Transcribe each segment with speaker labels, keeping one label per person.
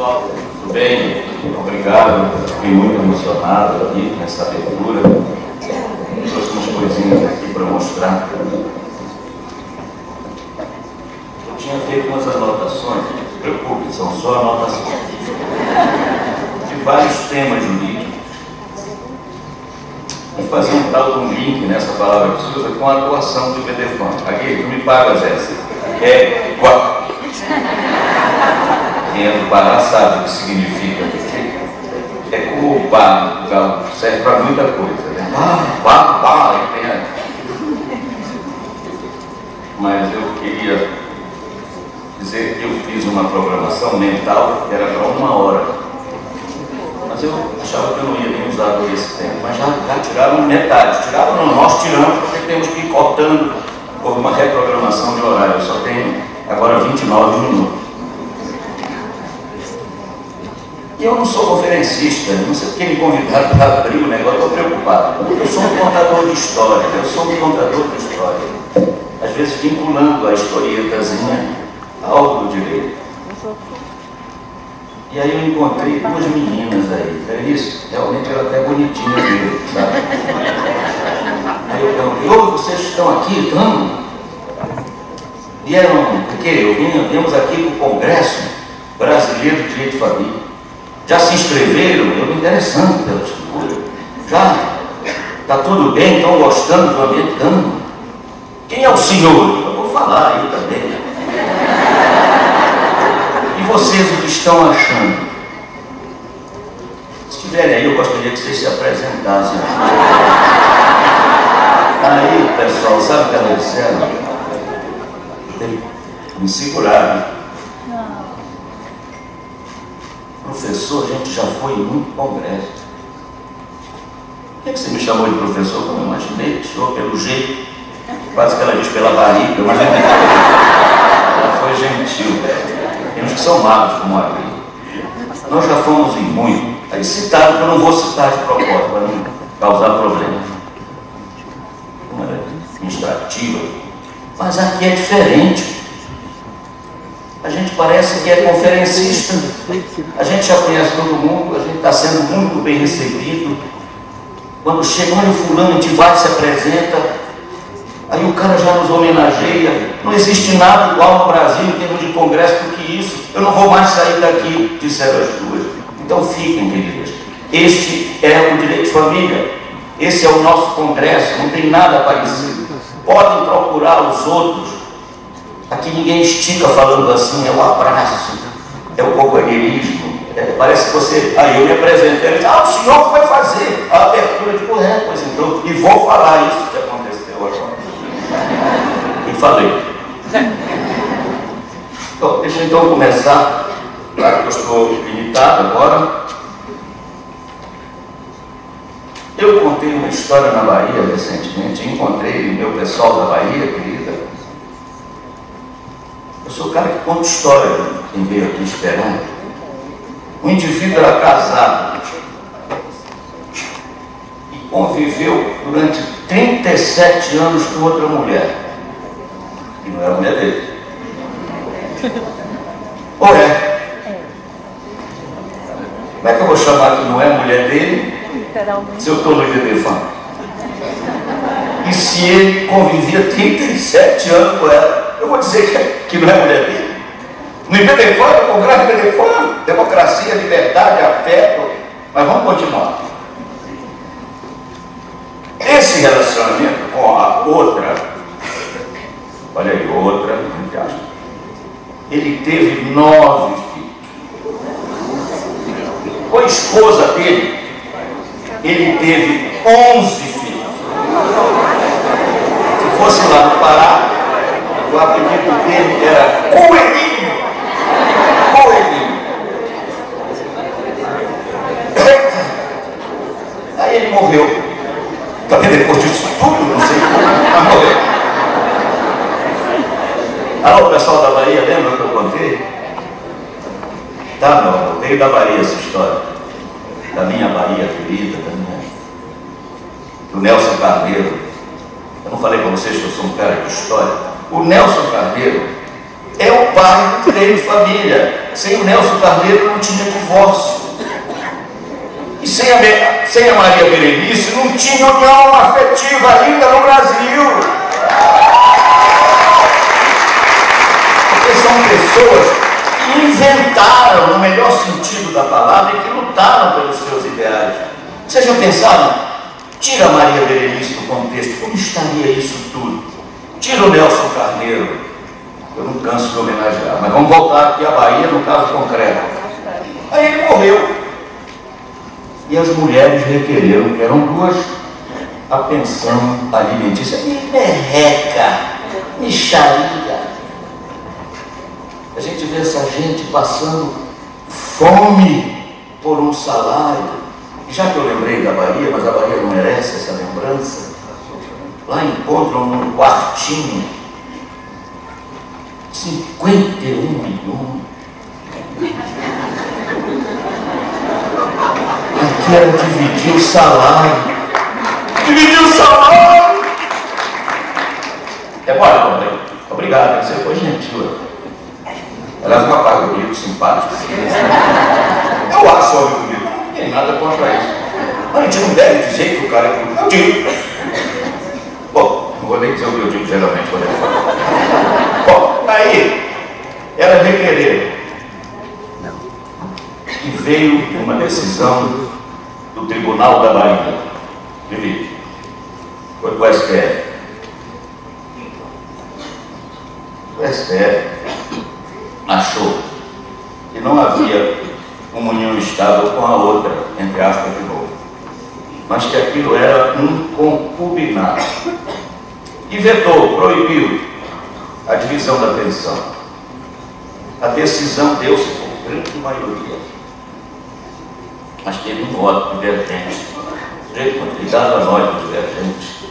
Speaker 1: Pessoal, tudo bem? Obrigado. Fiquei muito emocionado aqui nessa abertura. Trouxe umas coisinhas aqui para mostrar. Eu tinha feito umas anotações, não se preocupe, são só anotações. De vários temas jurídicos. Vamos fazer um tal de um link nessa palavra que se usa com a atuação de Bedefan. Aqui, tu me pagas essa. É qual? Quem é sabe o que significa. É como o bar, serve para muita coisa. Né? Mas eu queria dizer que eu fiz uma programação mental que era para uma hora. Mas eu achava que eu não ia nem usar todo esse tempo. Mas já, já tiraram metade. Tiraram não, nós tiramos porque temos que ir cortando. Houve uma reprogramação de horário. Eu só tenho agora 29 minutos. E eu não sou conferencista, não sei porque me convidaram para abrir o negócio, estou preocupado. Eu sou um contador de história, eu sou um contador de história. Às vezes vinculando a historietazinha ao do direito. E aí eu encontrei duas meninas aí, é isso? Realmente era até bonitinha sabe? Aí eu perguntei, ô, vocês estão aqui, estão? Vieram, porque eu vim, viemos aqui para o Congresso Brasileiro de Direito de Família. Já se inscreveram? Eu me interessando pela estrutura. Já? Está tudo bem? Estão gostando do ambiente? Estão. Quem é o senhor? Eu vou falar aí também. E vocês o que estão achando? Se estiverem aí, eu gostaria que vocês se apresentassem. Aí, pessoal, sabe o que ela disseram? Me seguraram. Professor, a gente já foi em muito congresso. Por que, você me chamou de professor? Como eu imaginei que pelo jeito, quase que ela diz pela barriga, mas ela foi gentil. Tem uns que são magos como a Nós já fomos em muito. Aí citaram que eu não vou citar de propósito, para não causar problema. Uma administrativa. Mas aqui é diferente. A gente parece que é conferencista. A gente já conhece todo mundo, a gente está sendo muito bem recebido. Quando chega, olha o fulano, gente vai, se apresenta. Aí o cara já nos homenageia. Não existe nada igual no Brasil em termos de congresso do que isso. Eu não vou mais sair daqui, disseram as duas. Então fiquem, queridas. Este é o direito de família. Esse é o nosso congresso, não tem nada parecido. Podem procurar os outros Aqui ninguém estica falando assim, é o abraço, é o companheirismo. É, parece que você. Aí eu me apresentei, ele disse, ah, o senhor vai fazer a abertura de correto, pois então, e vou falar isso que aconteceu agora. E falei. Bom, deixa eu então começar, claro que eu estou limitado agora. Eu contei uma história na Bahia recentemente, encontrei o meu pessoal da Bahia, querida, eu sou o cara que conta história, quem veio aqui esperando. O indivíduo era casado e conviveu durante 37 anos com outra mulher. E não era a mulher dele. Ou é? Como é que eu vou chamar que não é a mulher dele se eu estou no IDDFAM? E se ele convivia 37 anos com ela? eu vou dizer que, que não é mulher dele. No IPDFON, no Congresso do IPDFON, democracia, liberdade, afeto. Mas vamos continuar. Esse relacionamento com a outra, olha aí, outra, ele teve nove filhos. Com a esposa dele, ele teve onze filhos. Se fosse lá no Pará, o apelido dele era Coelhinho. Coelhinho. Aí ele morreu. Também depois disso tudo, não sei como, mas morreu. Alô, pessoal da Bahia, lembra que eu contei? Tá, não, veio da Bahia essa história. Da minha Bahia querida, da minha... do Nelson Carneiro. Eu não falei para vocês que eu sou um cara de história o Nelson Carneiro é o pai do de família. sem o Nelson Carneiro não tinha divórcio. E sem a, sem a Maria Berenice não tinha união afetiva ainda no Brasil. Porque são pessoas que inventaram, no melhor sentido da palavra, e que lutaram pelos seus ideais. Vocês já pensaram? Tira a Maria Berenice do contexto, como estaria isso tudo? Tira o Nelson Carneiro. Eu não canso de homenagear, mas vamos voltar aqui à Bahia no caso concreto. Aí ele morreu e as mulheres requereram, que eram duas, a pensão alimentícia. E merreca, micharia. A gente vê essa gente passando fome por um salário. Já que eu lembrei da Bahia, mas a Bahia não merece essa lembrança, lá encontram num quartinho 51 milhões quero dividir o salário. Dividir o salário! É bom, né? Obrigado, você foi gentil. Aliás, uma paga bonito, simpático. Eu acho homem bonito, não tem nada contra isso. Mas a gente não deve dizer que o cara é bonito. Eu digo. Vou nem dizer o que eu digo geralmente quando eu falo. Bom, aí, era requerer. E veio uma decisão do Tribunal da Bahia. Vivi. Foi para o STF. O STF achou que não havia uma união estável com a outra, entre aspas de novo, mas que aquilo era um concubinato. E vetou, proibiu a divisão da pensão. A decisão deu-se por grande maioria mas teve um voto divergente. Ligado a nós, divergente.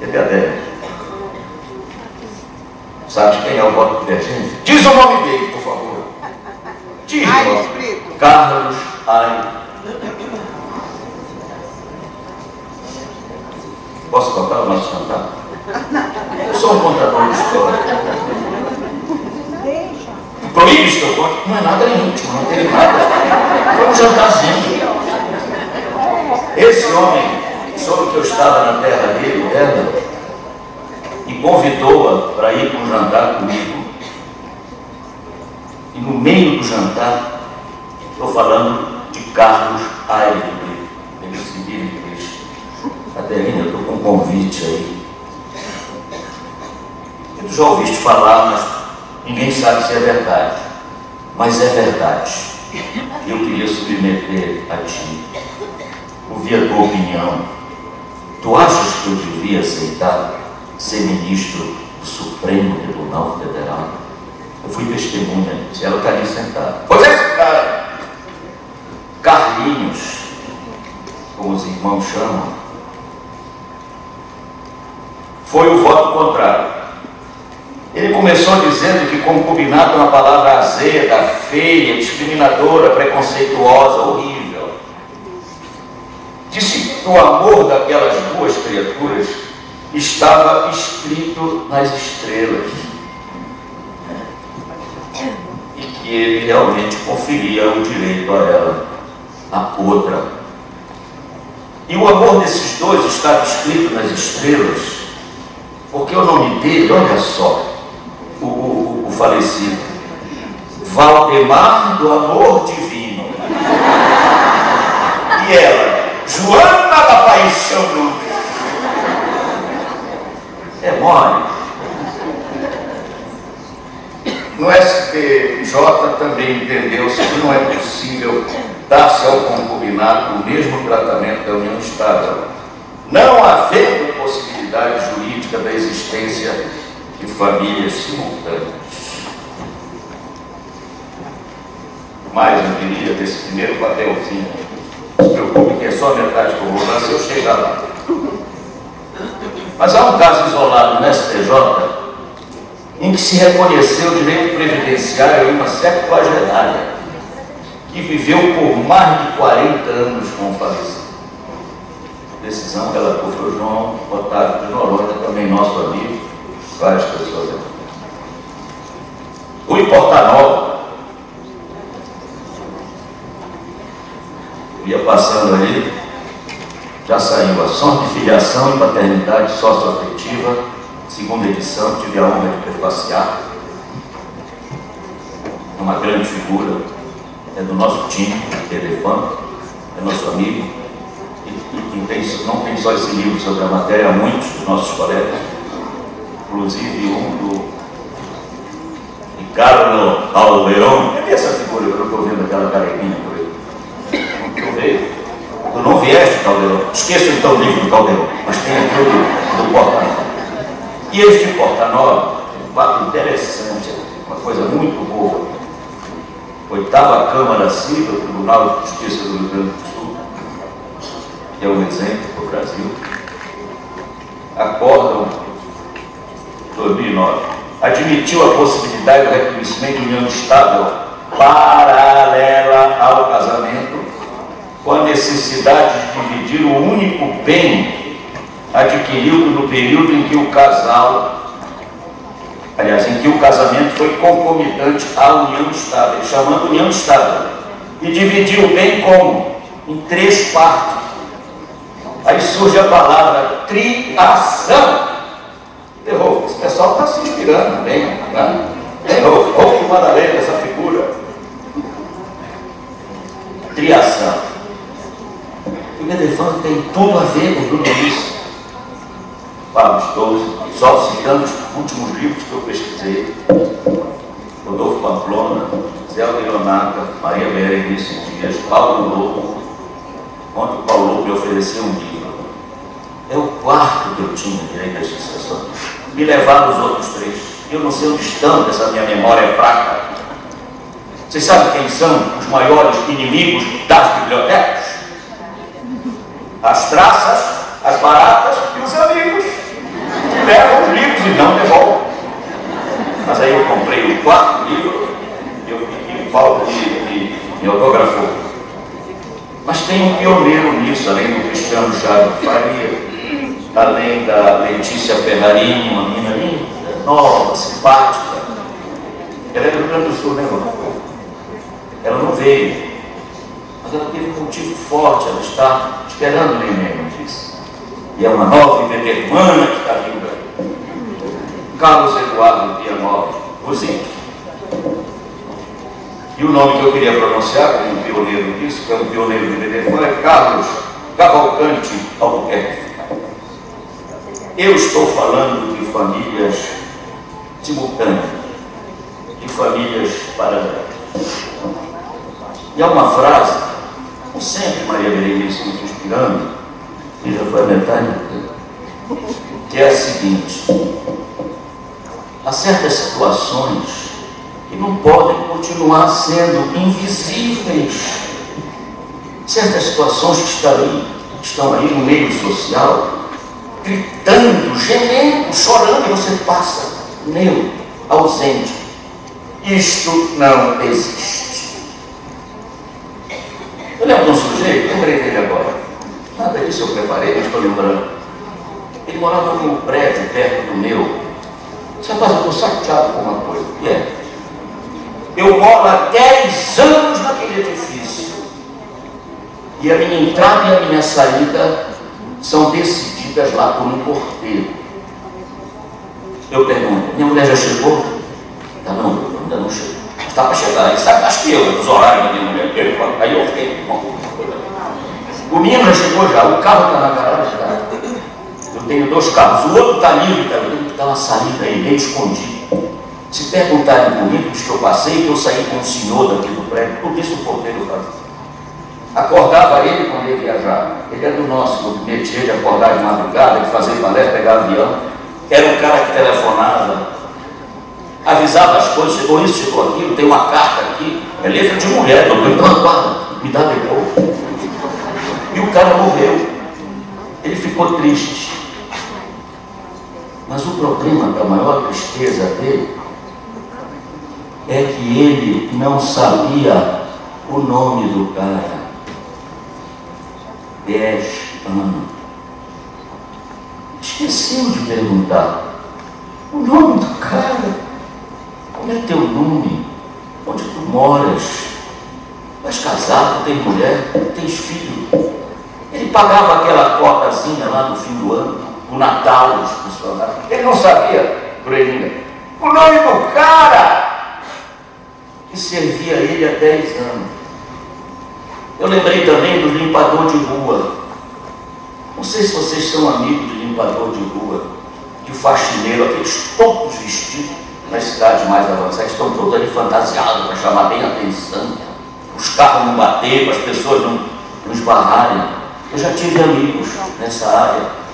Speaker 1: Teve a Débora. Sabe quem é o voto divergente? Diz o nome dele, por favor. Diz
Speaker 2: Ai.
Speaker 1: Carlos Ai. Posso contar o nosso jantar? Eu sou um contador de história. Proíbe isso que eu conto? Não é nada íntimo, não teve nada. Foi um jantarzinho. Esse homem soube que eu estava na terra dele, dela, e convidou-a para ir para um jantar comigo. E no meio do jantar, estou falando de Carlos Aire, ele se vira em Cristo. Eu estou com um convite aí. Tu já ouviste falar, mas Ninguém sabe se é verdade, mas é verdade. Eu queria submeter a ti, ouvir a tua opinião. Tu achas que eu devia aceitar ser ministro do Supremo Tribunal Federal? Eu fui testemunha ela está ali sentada. Pois é, cara, Carlinhos, como os irmãos chamam, foi o voto contrário. Ele começou dizendo que concubinato é uma palavra azeda, feia, discriminadora, preconceituosa, horrível. Disse que o amor daquelas duas criaturas estava escrito nas estrelas. E que ele realmente conferia o direito a ela, a outra. E o amor desses dois estava escrito nas estrelas, porque o nome dele, olha só, o, o, o falecido. Valdemar do Amor Divino. E ela, Joana da Paixão Luz. É mole. No STJ também entendeu-se que não é possível dar-se ao concubinato o mesmo tratamento da união estável, não havendo possibilidade jurídica da existência de famílias simultâneas. Mas eu queria desse primeiro papelzinho. Se preocupe que é só metade do romance, eu chego lá. Mas há um caso isolado no STJ em que se reconheceu o direito previdenciário em uma septuagenária que viveu por mais de 40 anos com falecido. Decisão que ela o João Otávio de Noronha, também nosso amigo, várias pessoas aqui. Rui Portanova. Ia passando ali, já saiu Ações de Filiação e Paternidade Socioafetiva, segunda edição, tive a honra de prefaciar. É uma grande figura, é do nosso time, Telefone, é nosso amigo. E, tem, não tem só esse livro sobre a matéria, muitos dos nossos colegas, inclusive um do Ricardo Alverón. Cadê essa figura eu estou vendo aquela carequinha por aí? Não veio? Tu não vieste, Caldeirão. Esqueça então o livro do Caldeirão, mas tem aqui o do, Porta E este Porta Nova, um fato interessante, uma coisa muito boa. Oitava Câmara Civil, Tribunal de Justiça do Rio Grande do Sul, é um exemplo para o Brasil, acordam 2009, admitiu a possibilidade do reconhecimento de união estável paralela ao casamento, com a necessidade de dividir o único bem adquirido no período em que o casal, aliás, em que o casamento foi concomitante à união estável, chamando união estável, e dividir o bem como? Em três partes. Aí surge a palavra triação. Errou. Esse pessoal está se inspirando bem. Né? Errou. Rolf Madalena, essa figura. Triação. O Medefano tem tudo a ver com tudo isso. Pablo Stolz, só citando os últimos livros que eu pesquisei. Rodolfo Pamplona, Zé Leonata, Maria Berenice Dias, Paulo Lobo. Ontem o Paulo Lobo me ofereceu um livro. É o quarto que eu tinha direito à sucessão. Me levaram os outros três. Eu não sei onde estão, essa minha memória é fraca. Vocês sabem quem são os maiores inimigos das bibliotecas? As traças, as baratas e os amigos. Levam os livros e não devolvem. Mas aí eu comprei o quarto livro e eu pedi o Paulo me autografou. Mas tem um pioneiro nisso, além do Cristiano Chaves Faria além da Letícia Ferrarini, uma menina linda, nova, simpática. Ela é do Rio Grande do Sul, né, irmão? Ela não veio. Mas ela teve um motivo forte, ela está esperando o neném, não disse. E é uma nova humana que está vindo. Carlos Eduardo Pianov, Rosente. E o nome que eu queria pronunciar, como um pioneiro disso, que é um pioneiro de Bedefã, é Carlos Cavalcante Albuquerque. Eu estou falando de famílias simultâneas, de famílias paralelas. E há uma frase, como sempre Maria Berenice nos inspirando, que já foi a metade, que é a seguinte: há certas situações que não podem continuar sendo invisíveis. Certas situações que estão aí, estão aí no meio social, gritando, gemendo, chorando, você passa neutro, ausente. Isto não existe. Eu lembro de um sujeito, lembrei dele agora. Nada disso eu preparei, mas estou lembrando. Ele morava num prédio perto do meu. Você rapaz, eu estou chateado com uma coisa. E é. Eu moro há 10 anos naquele edifício. E a minha entrada e a minha saída são decididas lá por um porteiro. Eu pergunto, minha mulher já chegou? Ainda não, ainda não chegou. Está para chegar, ele sabe, acho que eu, dos horários da minha mulher. Aí eu fiquei, bom, o menino já chegou já, o carro está na garagem, tá? Eu tenho dois carros, o outro está livre, tá? está na saída aí, meio escondido. Se perguntarem comigo, diz que eu passei, que eu saí com um senhor daqui do prédio, tudo isso o porteiro fazia. Acordava ele quando ia viajar. Ele é do nosso métier de acordar de madrugada, de fazer balé, pegar avião. Era um cara que telefonava, avisava as coisas, chegou isso, chegou aquilo, tem uma carta aqui, é letra de mulher, guarda, me dá depois. E o cara morreu. Ele ficou triste. Mas o problema, a maior tristeza dele, é que ele não sabia o nome do cara dez anos. Esqueceu de perguntar o nome do cara. Como é teu nome? Onde tu moras? Vais casar, tu tens mulher, tens filho. Ele pagava aquela cotazinha lá no fim do ano, o Natal dos funcionários. Ele não sabia, Breninha, o nome do cara que servia ele há 10 anos. Eu lembrei também do limpador de rua. Não sei se vocês são amigos de limpador de rua, de faxineiro, aqueles todos vestidos nas cidades mais avançadas, estão todos ali fantasiados para chamar bem a atenção, os carros não bater, para as pessoas não, não esbarrarem. Eu já tive amigos nessa área.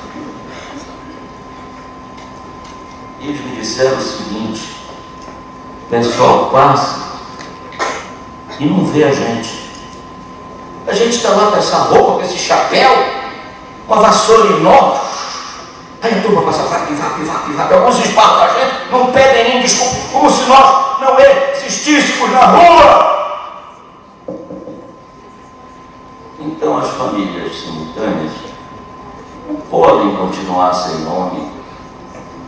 Speaker 1: E eles me disseram o seguinte: o pessoal passa e não vê a gente. A gente está lá com essa roupa, com esse chapéu, uma vassoura enorme. Aí a turma passa, vai, vai, vai, vai. Alguns esbarram a gente, não pedem nem desculpa, como se nós não existíssemos na rua. Então as famílias simultâneas não podem continuar sem nome,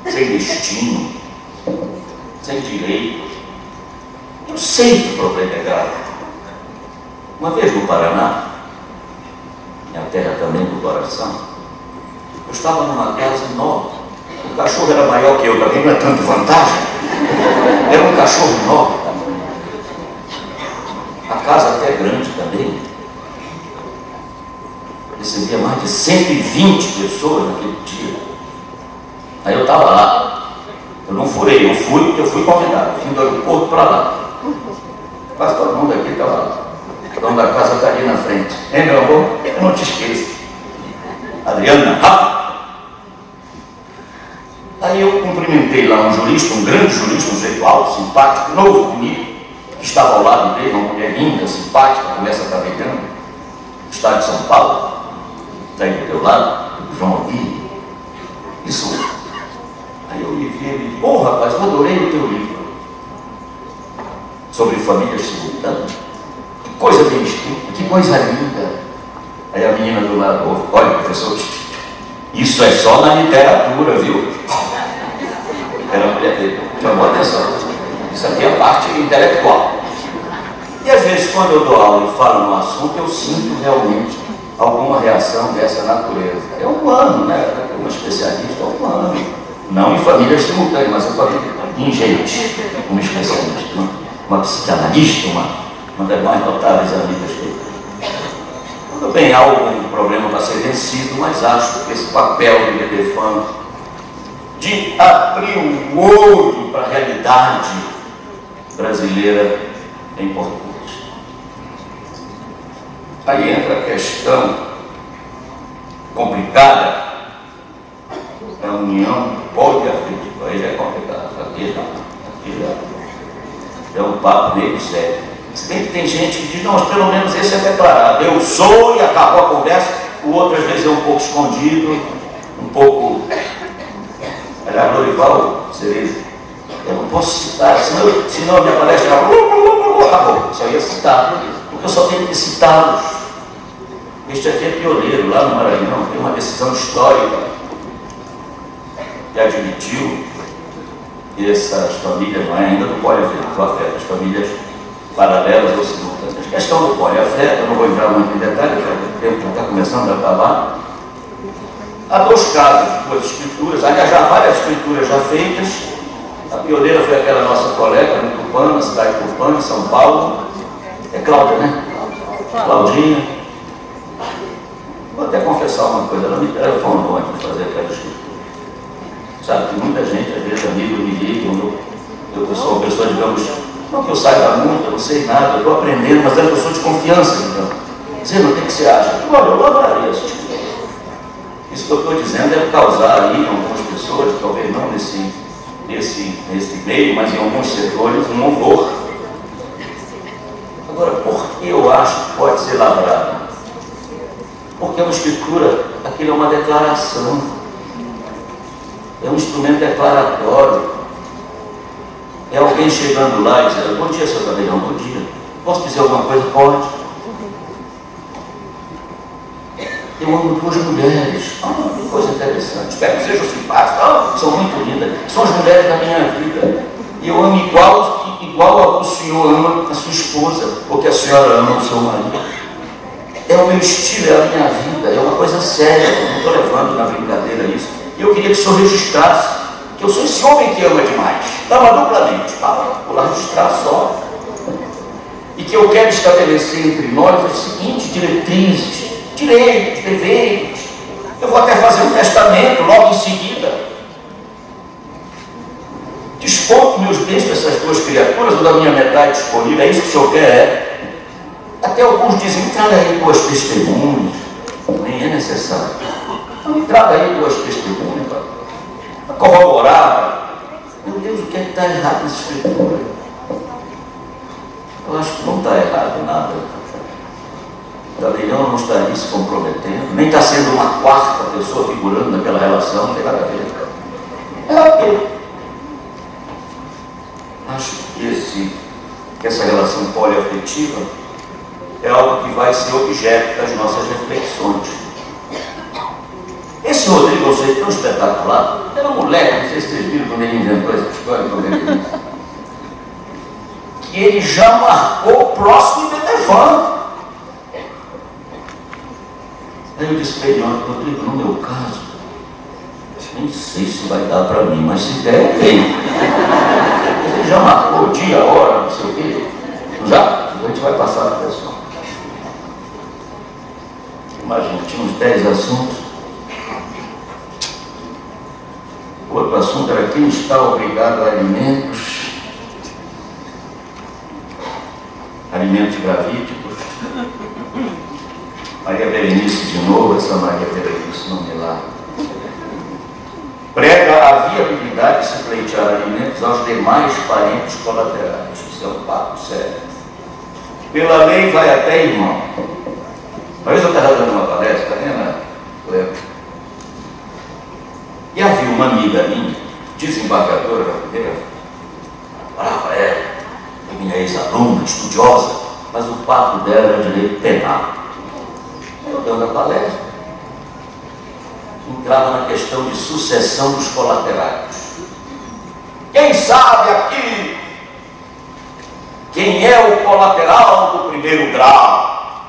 Speaker 1: sem destino, sem direito. Eu sei que o problema é grave. Uma vez no Paraná, minha terra também do coração, eu estava numa casa enorme. O cachorro era maior que eu, também não é tanta vantagem. Era um cachorro enorme. A casa até grande também recebia mais de 120 pessoas naquele dia. Aí eu estava lá. Eu não furei, eu fui eu fui convidado. Vim do aeroporto para lá. Quase todo mundo aqui estava lá. Dono da casa está ali na frente. Hein, meu avô? Eu não te esqueço. Adriana, rápido. Aí eu cumprimentei lá um jurista, um grande jurista, um jeito alto, simpático, novo comigo, que estava ao lado dele, uma mulher linda, simpática, começa a vegana, estado de São Paulo está aí do teu lado, João aqui. Isso. Aí eu li vi ele, ô oh, rapaz, eu adorei o teu livro. Sobre famílias simultâneas. Coisa bem escrita, que coisa linda. Aí a menina do lado, olha, professor, isso é só na literatura, viu? Era a mulher dele, chamou atenção. Isso aqui é a parte intelectual. E às vezes, quando eu dou aula e falo no assunto, eu sinto realmente alguma reação dessa natureza. É humano, né? Uma especialista é humano. Não em famílias simultâneas, mas em família em gente, uma especialista, uma, uma psicanalista, uma, uma das mais notáveis amigas dele. Tudo bem, há algum problema para ser vencido, mas acho que esse papel do Bedefano de abrir o olho para a realidade brasileira é importante. Aí entra a questão complicada da união poliafetiva. Aí já é complicado. Aqui já, aqui já é um papo meio sério. Se bem que tem gente que diz, não, mas pelo menos esse é declarado. Eu sou e acabou a conversa. O outro às vezes é um pouco escondido, um pouco. Aliás, Lorival Cereja, eu não posso citar, senão, senão a minha palestra acabou. Só ia citar porque eu só tenho que citá-los. Este aqui é pioneiro, lá no Maranhão, tem uma decisão histórica que admitiu que essas famílias, não é ainda do poliafeto, as famílias paralelas ou simultâneas. A questão do poliafeto, eu não vou entrar muito em detalhe, porque o tempo já está começando a acabar. Há dois casos, duas escrituras, aliás, já várias escrituras já feitas. A pioneira foi aquela nossa colega, no Tupã, na cidade de Tupã, em São Paulo, é Cláudia, né? Claudinha. Vou até confessar uma coisa, ela me telefonou antes de fazer aquela escritura. Sabe que muita gente, às vezes, amigos me ligam, eu, eu sou uma pessoa, digamos, não que eu saiba muito, eu não sei nada, eu estou aprendendo, mas é uma pessoa de confiança, então. Dizendo o que, que você acha? Olha, eu adoraria assistir. Isso que eu estou dizendo é causar aí algumas pessoas, talvez não nesse, nesse, nesse meio, mas em alguns setores, um horror Agora, por que eu acho que pode ser lavrado? Porque é uma escritura, aquilo é uma declaração. É um instrumento declaratório. É alguém chegando lá e dizendo, bom dia, seu tabelião, bom dia. Posso dizer alguma coisa? Pode. Eu amo duas mulheres. Ah, que coisa interessante. Espero que sejam simpáticas. Ah, são muito lindas. São as mulheres da minha vida. Eu amo igual, igual ao senhor ama a sua esposa, ou que a senhora ama o seu marido. É o meu estilo, é a minha vida, é uma coisa séria, eu não estou levando na brincadeira isso. E eu queria que o senhor registrasse eu sou esse homem que ama demais. Estava duplamente, para vou lá registrar só. E que eu quero estabelecer entre nós as seguintes diretrizes, direitos, deveres. Eu vou até fazer um testamento logo em seguida desconto meus bens para essas duas criaturas, ou da minha metade disponível, é isso que o senhor quer? É. Até alguns dizem, traga aí duas testemunhas, nem é necessário. Então, traga aí duas testemunhas para corroborar. Meu Deus, o que é que está errado nessa escritura? Eu acho que não está errado nada. Tabelião não está ali se comprometendo, nem está sendo uma quarta pessoa figurando naquela relação, não tem nada a ver. É aquele acho que, esse, que essa relação poliafetiva é algo que vai ser objeto das nossas reflexões. Esse Rodrigo eu sei tão espetacular, era um moleque, não sei se vocês viram quando ele inventou essa história, ele disse, que ele já marcou o próximo Betefan. Aí eu disse para ele, Rodrigo, no meu caso, nem sei se vai dar para mim, mas se der, vem. Você já marcou o dia, a hora, não sei o quê? Já? A gente vai passar para o pessoal. Imagina, tinha uns 10 assuntos. O outro assunto era quem está obrigado a alimentos, alimentos gravídicos. Maria Berenice de novo, essa Maria Berenice, não me lá prega a viabilidade de se pleitear alimentos aos demais parentes colaterais. Isso é um papo sério. Pela lei vai até irmão. Uma eu estava dando uma palestra, né, Cleber? E havia uma amiga minha, desembargadora da primeira, brava é, minha ex-aluna, estudiosa, mas o papo dela era direito penal. Eu dando a palestra, entrava na questão de sucessão dos colaterais. Quem sabe aqui quem é o colateral do primeiro grau?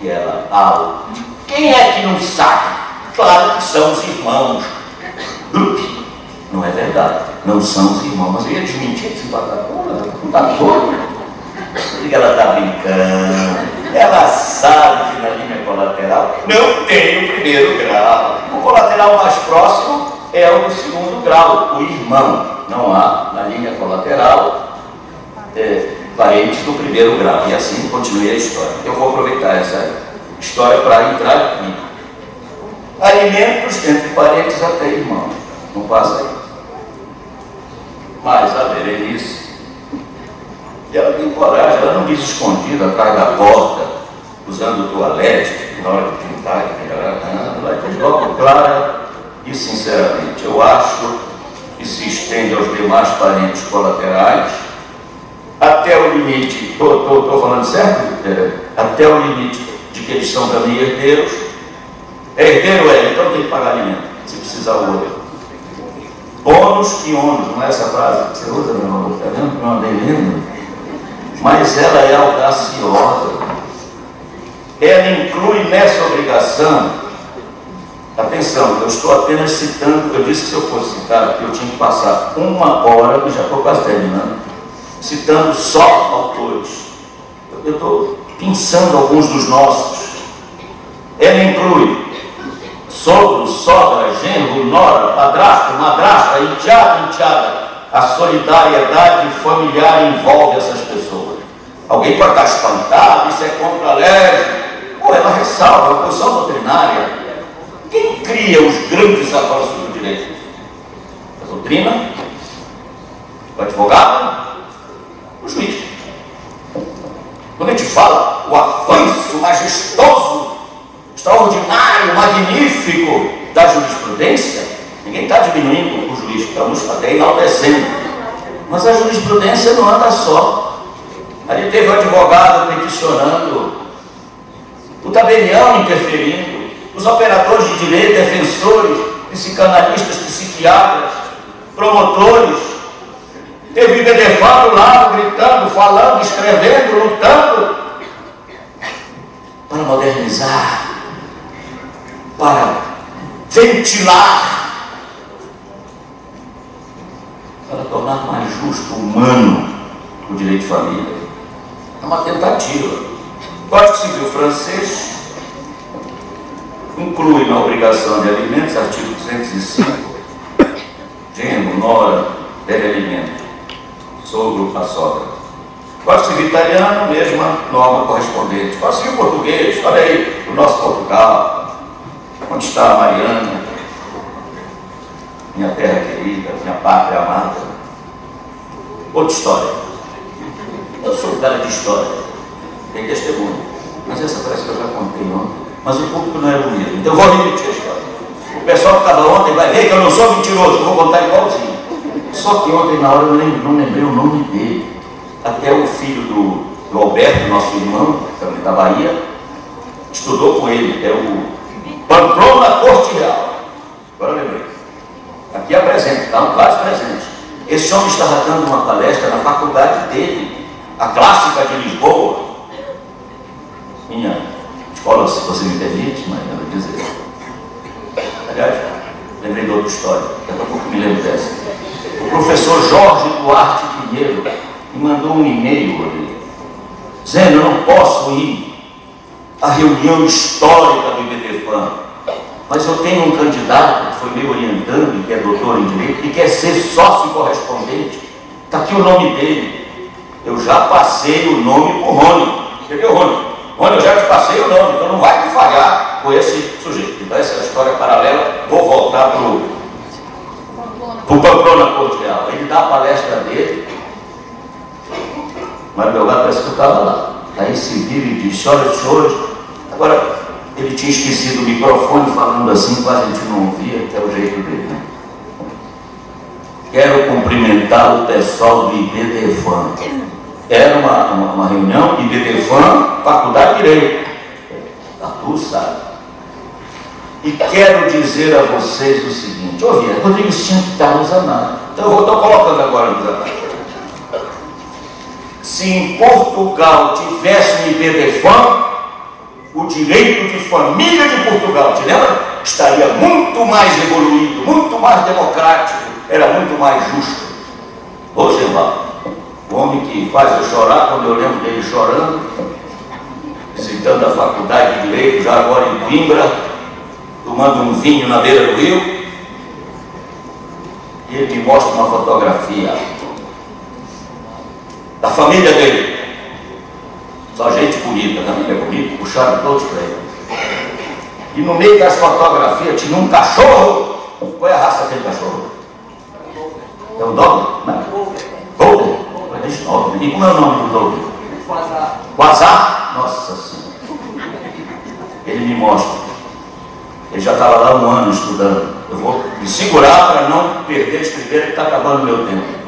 Speaker 1: E ela, ah, quem é que não sabe? Claro que são os irmãos. Não é verdade, não são os irmãos. Mas eu ia desmentir esse vagabundo, não está. Porque ela está brincando. Ela sabe que na linha colateral não tem o primeiro grau. O colateral mais próximo é o do segundo grau, o irmão. Não há na linha colateral é, parentes do primeiro grau. E assim continue a história. Eu vou aproveitar essa história para entrar aqui. Alimentos entre parentes até irmãos. Não passa aí. Mas a Berenice e ela tem coragem, ela não diz escondida atrás da porta, usando o toalete, na hora de pintar e melhorar, não, ela diz logo clara e sinceramente. Eu acho que se estende aos demais parentes colaterais, até o limite, estou falando certo? É, até o limite de que eles são também herdeiros. É herdeiro é, então tem que pagar alimento, se precisar o outro. Bônus e ônus, não é essa frase que você usa, meu irmão? Está vendo? Não andei lendo? mas ela é audaciosa. Ela inclui nessa obrigação, atenção, eu estou apenas citando, eu disse que se eu fosse citar aqui, eu tinha que passar uma hora, e já estou quase terminando, citando só autores. Eu estou pensando alguns dos nossos. Ela inclui sogro, sogra, genro, nora, padrasto, madrasta, enteado, enteada, a solidariedade familiar envolve essas pessoas. Alguém pode estar espantado, isso é contra a lei. Ou ela ressalva a posição doutrinária. Quem cria os grandes avanços do direito? A doutrina? O advogado? O juiz. Quando a gente fala o avanço majestoso, extraordinário, magnífico da jurisprudência, ninguém está diminuindo o juiz, estamos até enaltecendo. Mas a jurisprudência não anda só. Ali teve o advogado peticionando, o tabelião interferindo, os operadores de direito, defensores, psicanalistas, psiquiatras, promotores, Teve Bedefã do lado, gritando, falando, escrevendo, lutando para modernizar, para ventilar, para tornar mais justo, humano o direito de família. É uma tentativa. O Código Civil francês inclui na obrigação de alimentos, artigo 205, genro, nora, deve alimento, sogro, a sogra. Código Civil italiano, mesma norma correspondente. Código Civil português, olha aí, o nosso Portugal, onde está a Mariana, minha terra querida, minha pátria amada. Outra história. Eu sou cara de história, tem testemunho. Mas essa parece que eu já contei ontem mas o público não era o mesmo. Então eu vou repetir a história. O pessoal que estava ontem vai ver que eu não sou mentiroso, vou contar igualzinho. Só que ontem, na hora, eu não lembrei o nome dele. Até o filho do, do Alberto, nosso irmão, também da Bahia, estudou com ele. É o Pamplona Corte Real. Agora lembrei. Aqui é presente, está um quase presente. Esse homem estava dando uma palestra na faculdade dele, a clássica de Lisboa. Minha escola, se você me permite, mas eu vou dizer. Aliás, lembrei de outra história, daqui a pouco me lembro dessa. O professor Jorge Duarte Pinheiro me mandou um e-mail ali, dizendo: Eu não posso ir à reunião histórica do IBDFAM, mas eu tenho um candidato que foi me orientando, que é doutor em Direito, e quer ser sócio correspondente. Está aqui o nome dele. Eu já passei o nome para o Rony. Entendeu, Rony? Onde eu já te passei o nome, então não vai me falhar com esse sujeito. Então essa é a história paralela, vou voltar para o Pamplona Corte Real. Ele dá a palestra dele, mas meu gato parece que eu estava lá. Aí se vira e diz, senhoras e senhores, agora ele tinha esquecido o microfone falando assim, quase a gente não ouvia, que é o jeito dele. Né? Quero cumprimentar o pessoal do IBDFAN era uma, uma, uma reunião de DEFAM, Faculdade de Direito. Tu sabe. E quero dizer a vocês o seguinte, ouvi, Rodrigues tinha que estar nos. Então eu vou estar colocando agora nos. Se em Portugal tivesse um IBDFAM, o direito de família de Portugal, te lembra? Estaria muito mais evoluído, muito mais democrático, era muito mais justo. Rosemar, o homem que faz eu chorar quando eu lembro dele chorando, visitando a faculdade de Direito, já agora em Pimbra, tomando um vinho na beira do rio. E ele me mostra uma fotografia da família dele. Só gente bonita, família bonita, puxaram todos para ele. E no meio das fotografias tinha um cachorro. Qual é a raça daquele cachorro? É o dog? Não. Golden. E como é o nome do doutor? Quasar. Nossa Senhora. Ele me mostra. Ele já estava lá um ano estudando. Eu vou me segurar para não perder esse primeiro que está acabando o meu tempo.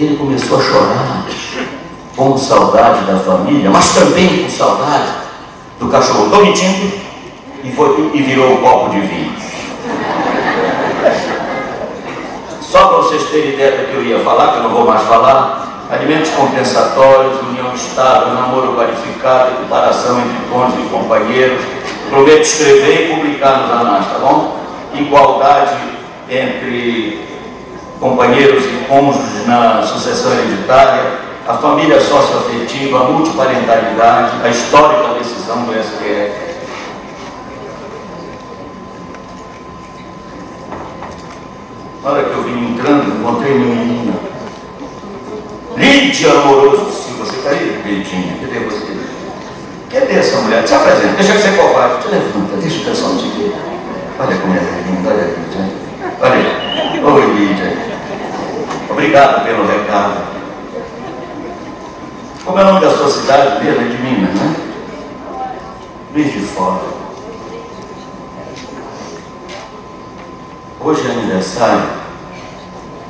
Speaker 1: Ele começou a chorar com saudade da família, mas também com saudade do cachorro. Mentindo? E, foi, e virou um copo de vinho. Só para vocês terem ideia do que eu ia falar, que eu não vou mais falar, alimentos compensatórios, união Estado, namoro qualificado, equiparação entre cônjuges e companheiros, prometo escrever e publicar nos anais, tá bom? Igualdade entre companheiros e cônjuges na sucessão hereditária, a família socioafetiva, a multiparentalidade, a histórica decisão do STF, Na hora que eu vim entrando, encontrei minha menina. Lídia Amoroso Silva, você está aí, Lidinha? Cadê você? Cadê essa mulher? Se apresenta, deixa de ser covarde. Te levanta, deixa o pessoal te ver. Olha como é linda, olha Lídia. Olha. Oi, Lídia. Obrigado pelo recado. Como é o nome da sua cidade mesmo? É de Minas, né? Luiz de Fora. Hoje é aniversário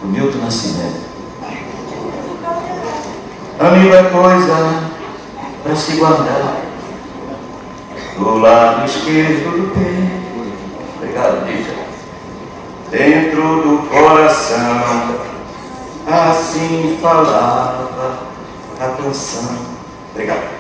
Speaker 1: do Milton Nascimento. Amigo é coisa para se guardar do lado esquerdo do peito. Obrigado, Lídia. dentro do coração. Assim falava a canção. Obrigado.